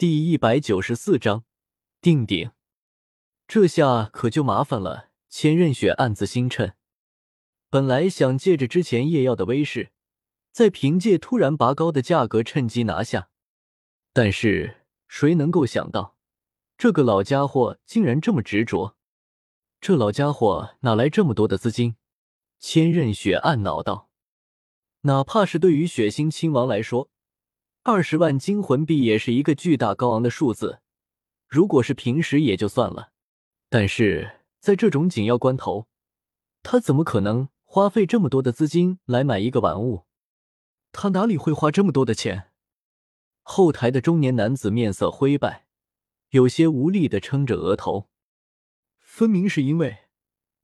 第一百九十四章定鼎。这下可就麻烦了。千仞雪暗自心忖，本来想借着之前夜药的威势，再凭借突然拔高的价格趁机拿下，但是谁能够想到，这个老家伙竟然这么执着。这老家伙哪来这么多的资金？千仞雪暗恼道：“哪怕是对于血腥亲王来说。”二十万金魂币也是一个巨大高昂的数字，如果是平时也就算了，但是在这种紧要关头，他怎么可能花费这么多的资金来买一个玩物？他哪里会花这么多的钱？后台的中年男子面色灰败，有些无力的撑着额头。分明是因为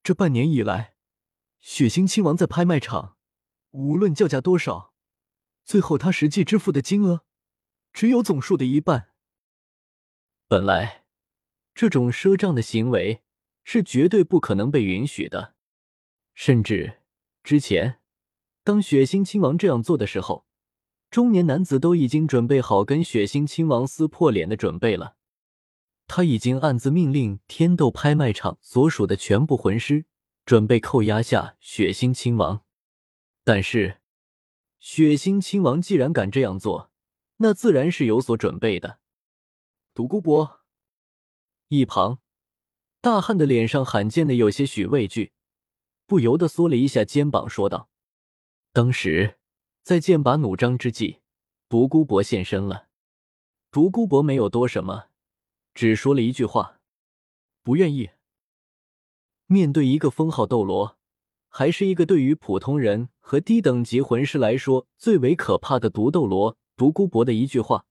这半年以来，血腥亲王在拍卖场，无论叫价多少。最后，他实际支付的金额只有总数的一半。本来，这种赊账的行为是绝对不可能被允许的。甚至之前，当血腥亲王这样做的时候，中年男子都已经准备好跟血腥亲王撕破脸的准备了。他已经暗自命令天斗拍卖场所属的全部魂师准备扣押下血腥亲王，但是。血腥亲王既然敢这样做，那自然是有所准备的。独孤博一旁，大汉的脸上罕见的有些许畏惧，不由得缩了一下肩膀，说道：“当时在剑拔弩张之际，独孤博现身了。独孤博没有多什么，只说了一句话：不愿意。面对一个封号斗罗。”还是一个对于普通人和低等级魂师来说最为可怕的毒斗罗独孤博的一句话，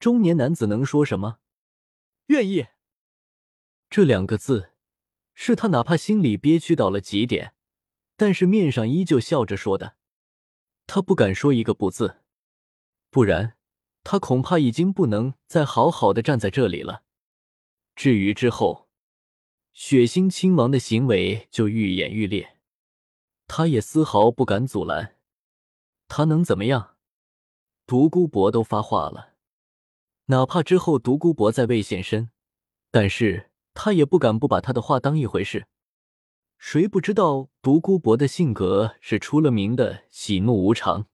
中年男子能说什么？愿意。这两个字，是他哪怕心里憋屈到了极点，但是面上依旧笑着说的。他不敢说一个不字，不然他恐怕已经不能再好好的站在这里了。至于之后，血腥亲王的行为就愈演愈烈。他也丝毫不敢阻拦，他能怎么样？独孤博都发话了，哪怕之后独孤博再未现身，但是他也不敢不把他的话当一回事。谁不知道独孤博的性格是出了名的喜怒无常？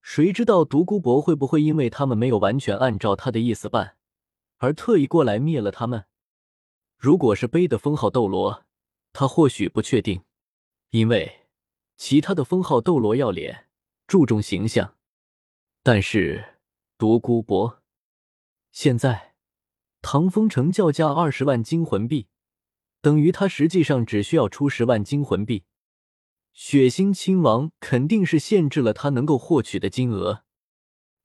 谁知道独孤博会不会因为他们没有完全按照他的意思办，而特意过来灭了他们？如果是背的封号斗罗，他或许不确定，因为。其他的封号斗罗要脸，注重形象，但是独孤博现在唐风城叫价二十万金魂币，等于他实际上只需要出十万金魂币。血腥亲王肯定是限制了他能够获取的金额，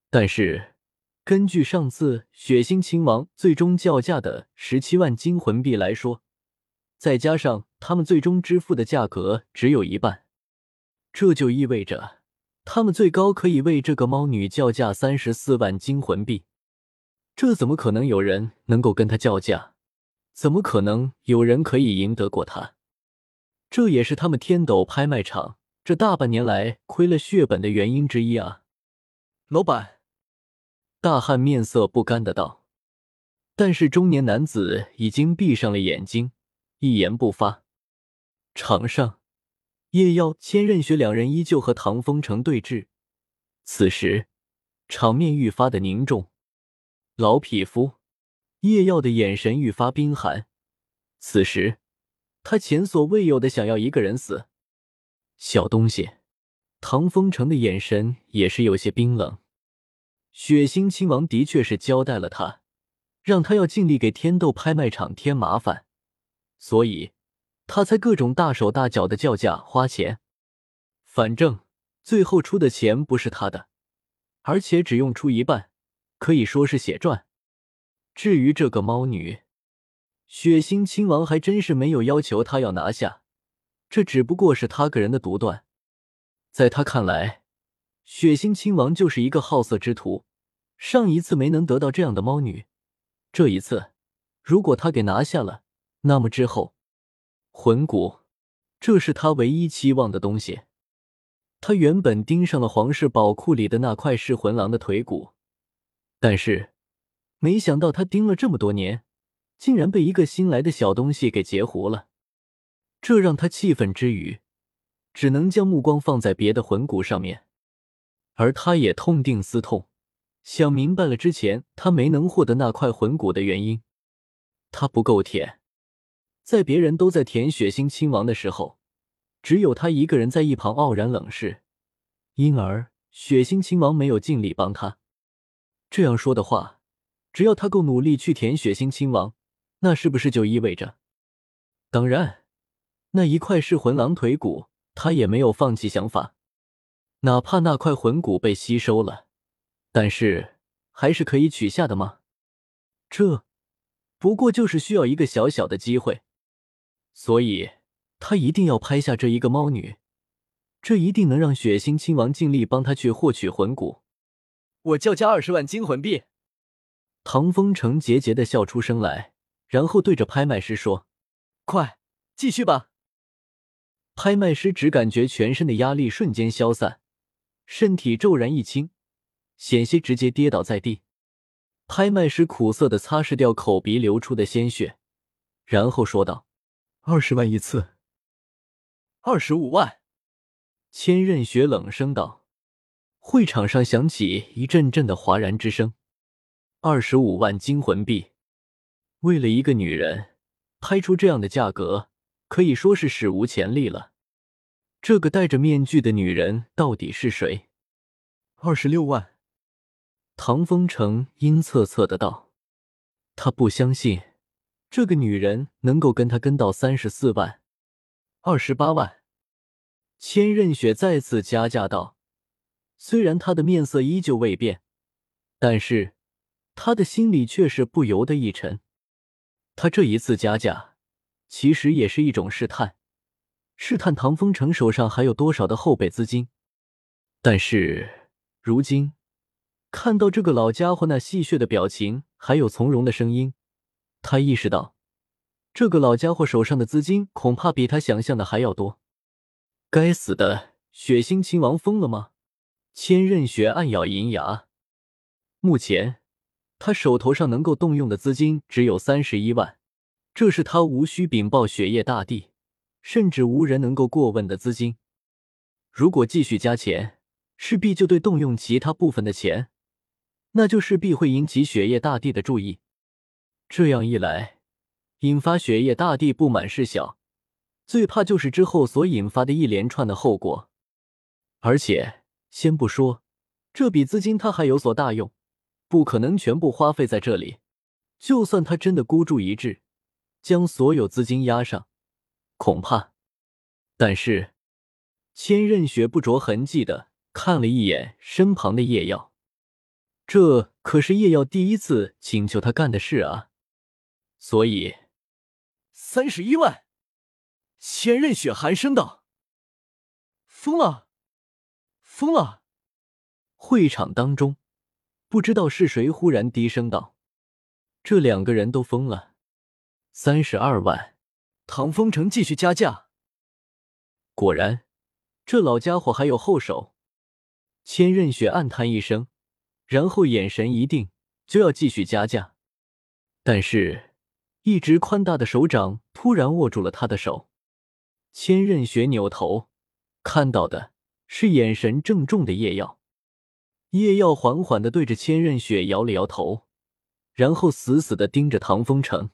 但是根据上次血腥亲王最终叫价的十七万金魂币来说，再加上他们最终支付的价格只有一半。这就意味着，他们最高可以为这个猫女叫价三十四万金魂币。这怎么可能有人能够跟他叫价？怎么可能有人可以赢得过他？这也是他们天斗拍卖场这大半年来亏了血本的原因之一啊！老板，大汉面色不甘的道。但是中年男子已经闭上了眼睛，一言不发。场上。叶耀、千仞雪两人依旧和唐风城对峙，此时场面愈发的凝重。老匹夫，叶耀的眼神愈发冰寒。此时，他前所未有的想要一个人死。小东西，唐风城的眼神也是有些冰冷。血腥亲王的确是交代了他，让他要尽力给天斗拍卖场添麻烦，所以。他才各种大手大脚的叫价花钱，反正最后出的钱不是他的，而且只用出一半，可以说是血赚。至于这个猫女，血腥亲王还真是没有要求他要拿下，这只不过是他个人的独断。在他看来，血腥亲王就是一个好色之徒。上一次没能得到这样的猫女，这一次如果他给拿下了，那么之后。魂骨，这是他唯一期望的东西。他原本盯上了皇室宝库里的那块噬魂狼的腿骨，但是没想到他盯了这么多年，竟然被一个新来的小东西给截胡了。这让他气愤之余，只能将目光放在别的魂骨上面。而他也痛定思痛，想明白了之前他没能获得那块魂骨的原因。他不够舔，在别人都在舔血腥亲王的时候，只有他一个人在一旁傲然冷视，因而血腥亲王没有尽力帮他。这样说的话，只要他够努力去舔血腥亲王，那是不是就意味着？当然，那一块是魂狼腿骨，他也没有放弃想法，哪怕那块魂骨被吸收了，但是还是可以取下的吗？这。不过就是需要一个小小的机会，所以他一定要拍下这一个猫女，这一定能让血腥亲王尽力帮他去获取魂骨。我叫价二十万金魂币。唐风成桀桀的笑出声来，然后对着拍卖师说：“快，继续吧。”拍卖师只感觉全身的压力瞬间消散，身体骤然一轻，险些直接跌倒在地。拍卖师苦涩的擦拭掉口鼻流出的鲜血，然后说道：“二十万一次，二十五万。”千仞雪冷声道。会场上响起一阵阵的哗然之声。二十五万金魂币，为了一个女人拍出这样的价格，可以说是史无前例了。这个戴着面具的女人到底是谁？二十六万。唐风城阴恻恻的道：“他不相信这个女人能够跟他跟到三十四万、二十八万。”千仞雪再次加价道：“虽然他的面色依旧未变，但是他的心里却是不由得一沉。他这一次加价，其实也是一种试探，试探唐风城手上还有多少的后备资金。但是如今。”看到这个老家伙那戏谑的表情，还有从容的声音，他意识到，这个老家伙手上的资金恐怕比他想象的还要多。该死的血腥亲王疯了吗？千仞雪暗咬银牙。目前，他手头上能够动用的资金只有三十一万，这是他无需禀报雪夜大帝，甚至无人能够过问的资金。如果继续加钱，势必就对动用其他部分的钱。那就势必会引起雪夜大帝的注意，这样一来，引发雪夜大帝不满事小，最怕就是之后所引发的一连串的后果。而且，先不说这笔资金他还有所大用，不可能全部花费在这里。就算他真的孤注一掷，将所有资金压上，恐怕……但是，千仞雪不着痕迹的看了一眼身旁的叶耀。这可是叶耀第一次请求他干的事啊，所以三十一万。千仞雪寒声道：“疯了，疯了！”会场当中，不知道是谁忽然低声道：“这两个人都疯了。”三十二万，唐风城继续加价。果然，这老家伙还有后手。千仞雪暗叹一声。然后眼神一定，就要继续加价，但是，一直宽大的手掌突然握住了他的手。千仞雪扭头，看到的是眼神郑重的叶耀。叶耀缓缓的对着千仞雪摇了摇头，然后死死的盯着唐风城。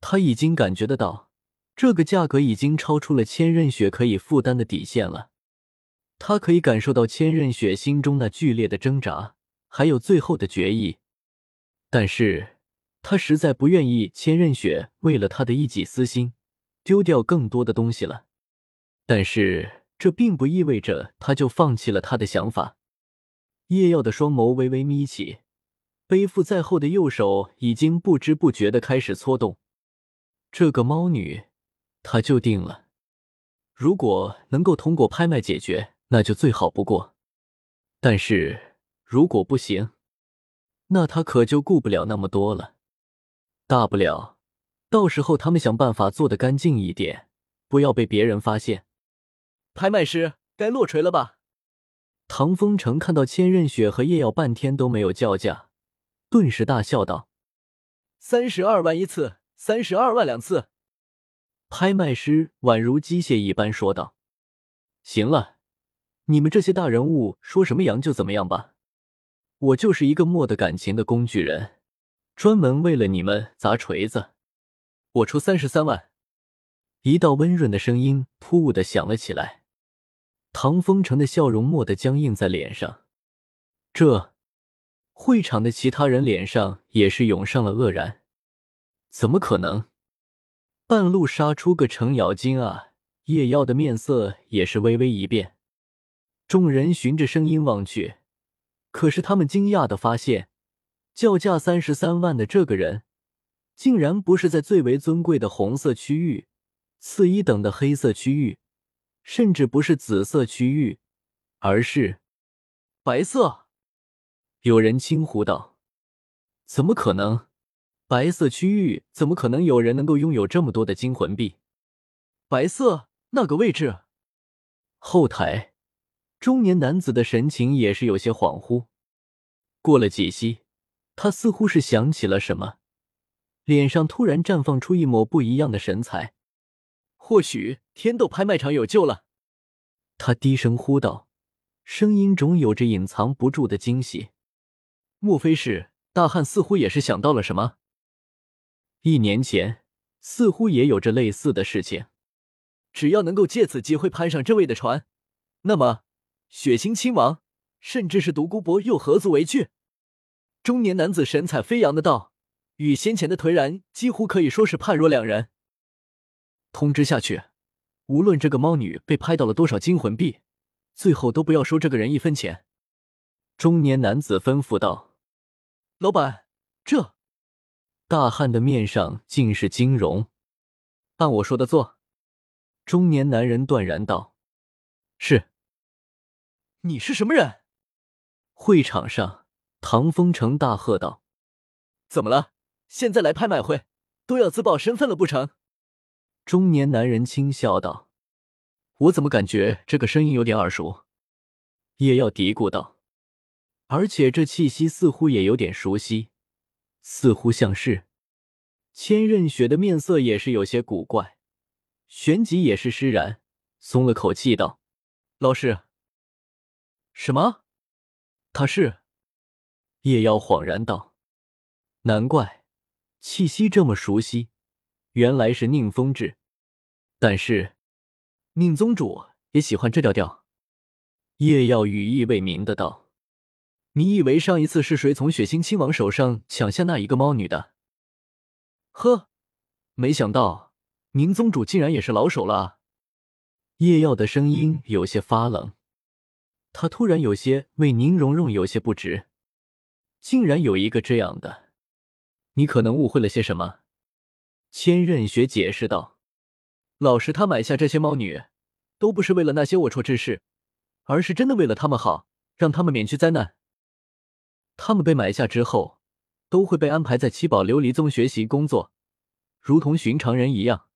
他已经感觉得到，这个价格已经超出了千仞雪可以负担的底线了。他可以感受到千仞雪心中那剧烈的挣扎。还有最后的决意，但是他实在不愿意千仞雪为了他的一己私心丢掉更多的东西了。但是这并不意味着他就放弃了他的想法。叶耀的双眸微微眯起，背负在后的右手已经不知不觉的开始搓动。这个猫女，他就定了。如果能够通过拍卖解决，那就最好不过。但是。如果不行，那他可就顾不了那么多了。大不了，到时候他们想办法做得干净一点，不要被别人发现。拍卖师该落锤了吧？唐风城看到千仞雪和叶耀半天都没有叫价，顿时大笑道：“三十二万一次，三十二万两次。”拍卖师宛如机械一般说道：“行了，你们这些大人物说什么阳就怎么样吧。我就是一个没得感情的工具人，专门为了你们砸锤子。我出三十三万。”一道温润的声音突兀的响了起来。唐风城的笑容蓦地僵硬在脸上。这，会场的其他人脸上也是涌上了愕然。怎么可能？半路杀出个程咬金啊！叶耀的面色也是微微一变。众人循着声音望去，可是他们惊讶的发现，叫价三十三万的这个人，竟然不是在最为尊贵的红色区域、次一等的黑色区域，甚至不是紫色区域，而是白色。有人惊呼道：“怎么可能？”白色区域怎么可能有人能够拥有这么多的金魂币？白色那个位置，后台中年男子的神情也是有些恍惚。过了几息，他似乎是想起了什么，脸上突然绽放出一抹不一样的神采。或许天斗拍卖场有救了，他低声呼道，声音中有着隐藏不住的惊喜。莫非是大汉？似乎也是想到了什么。一年前，似乎也有着类似的事情。只要能够借此机会攀上这位的船，那么血腥亲王，甚至是独孤博，又何足为惧？中年男子神采飞扬的道，与先前的颓然几乎可以说是判若两人。通知下去，无论这个猫女被拍到了多少金魂币，最后都不要收这个人一分钱。中年男子吩咐道：“老板，这……”大汉的面上尽是惊容，按我说的做。中年男人断然道：“是。”你是什么人？会场上，唐风城大喝道：“怎么了？现在来拍卖会都要自报身份了不成？”中年男人轻笑道：“我怎么感觉这个声音有点耳熟？”叶耀嘀咕道：“而且这气息似乎也有点熟悉。”似乎像是，千仞雪的面色也是有些古怪，旋即也是释然，松了口气道：“老师，什么？他是？”叶妖恍然道：“难怪，气息这么熟悉，原来是宁风致。但是，宁宗主也喜欢这调调。”叶耀语意未明的道。你以为上一次是谁从血腥亲王手上抢下那一个猫女的？呵，没想到宁宗主竟然也是老手了！叶耀的声音有些发冷，他突然有些为宁荣荣有些不值，竟然有一个这样的，你可能误会了些什么。千仞雪解释道：“老师，他买下这些猫女，都不是为了那些龌龊之事，而是真的为了他们好，让他们免去灾难。”他们被买下之后，都会被安排在七宝琉璃宗学习工作，如同寻常人一样。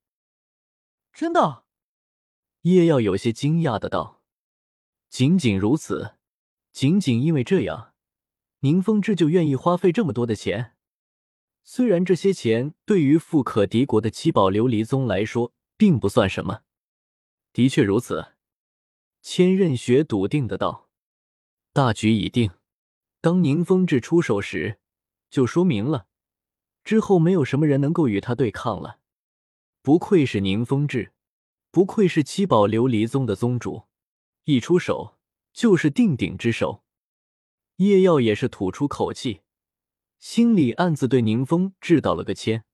真的？叶耀有些惊讶的道：“仅仅如此？仅仅因为这样，宁风致就愿意花费这么多的钱？虽然这些钱对于富可敌国的七宝琉璃宗来说并不算什么。的确如此。”千仞雪笃定的道：“大局已定。”当宁风致出手时，就说明了之后没有什么人能够与他对抗了。不愧是宁风致，不愧是七宝琉璃宗的宗主，一出手就是定鼎之手。叶耀也是吐出口气，心里暗自对宁风致道了个歉。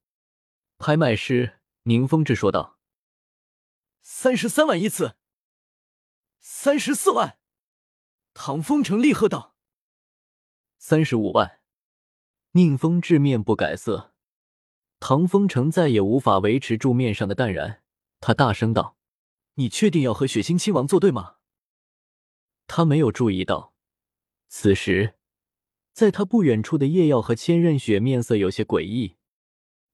拍卖师宁风致说道：“三十三万一次，三十四万。”唐风城厉喝道。三十五万，宁风致面不改色，唐风城再也无法维持住面上的淡然。他大声道：“你确定要和血腥亲王作对吗？”他没有注意到，此时在他不远处的叶耀和千仞雪面色有些诡异。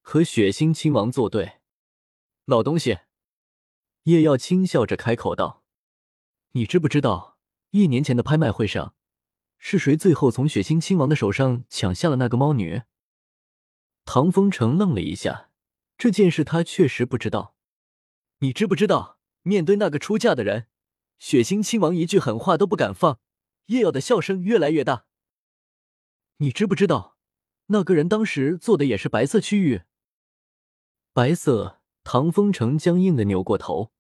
和血腥亲王作对，老东西，叶耀轻笑着开口道：“你知不知道，一年前的拍卖会上？”是谁最后从血腥亲王的手上抢下了那个猫女？唐风城愣了一下，这件事他确实不知道。你知不知道，面对那个出嫁的人，血腥亲王一句狠话都不敢放。叶耀的笑声越来越大。你知不知道，那个人当时做的也是白色区域？白色。唐风城僵硬的扭过头，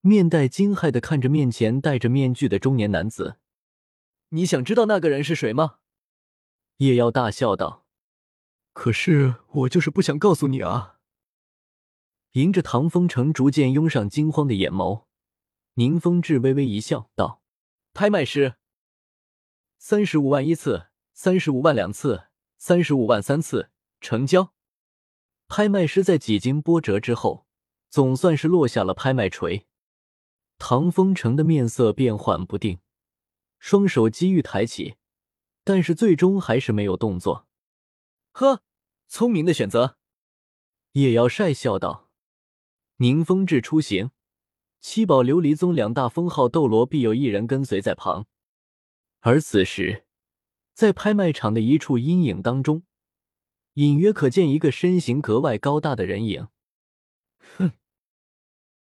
面带惊骇的看着面前戴着面具的中年男子。你想知道那个人是谁吗？叶耀大笑道。可是我就是不想告诉你啊！迎着唐风城逐渐涌上惊慌的眼眸，宁风致微微一笑，道：“拍卖师，三十五万一次，三十五万两次，三十五万三次，成交。”拍卖师在几经波折之后，总算是落下了拍卖锤。唐风城的面色变幻不定，双手机遇抬起，但是最终还是没有动作。呵，聪明的选择。叶瑶晒笑道：“宁风致出行，七宝琉璃宗两大封号斗罗必有一人跟随在旁。而此时，在拍卖场的一处阴影当中。”隐约可见一个身形格外高大的人影。哼，